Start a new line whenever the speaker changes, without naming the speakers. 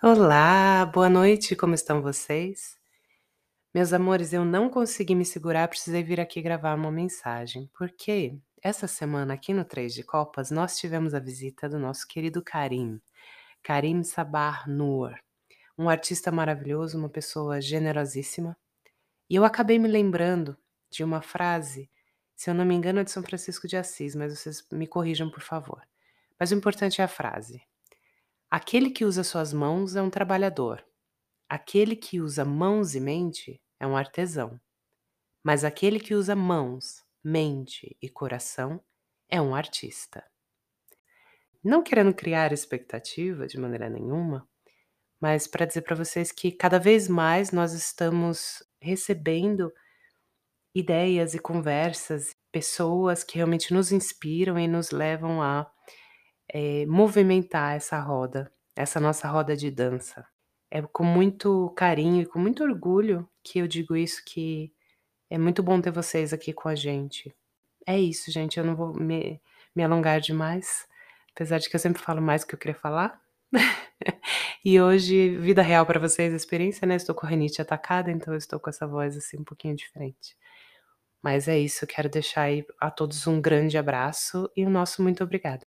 Olá, boa noite, como estão vocês? Meus amores, eu não consegui me segurar, precisei vir aqui gravar uma mensagem, porque essa semana aqui no Três de Copas nós tivemos a visita do nosso querido Karim, Karim Sabah Noor, um artista maravilhoso, uma pessoa generosíssima. E eu acabei me lembrando de uma frase, se eu não me engano é de São Francisco de Assis, mas vocês me corrijam por favor. Mas o importante é a frase. Aquele que usa suas mãos é um trabalhador. Aquele que usa mãos e mente é um artesão. Mas aquele que usa mãos, mente e coração é um artista. Não querendo criar expectativa de maneira nenhuma, mas para dizer para vocês que cada vez mais nós estamos recebendo ideias e conversas, pessoas que realmente nos inspiram e nos levam a eh, movimentar essa roda, essa nossa roda de dança. É com muito carinho e com muito orgulho que eu digo isso, que é muito bom ter vocês aqui com a gente. É isso, gente, eu não vou me, me alongar demais, apesar de que eu sempre falo mais do que eu queria falar. e hoje, vida real para vocês, experiência, né? Estou com a rinite atacada, então eu estou com essa voz assim um pouquinho diferente. Mas é isso, quero deixar aí a todos um grande abraço e o nosso muito obrigada.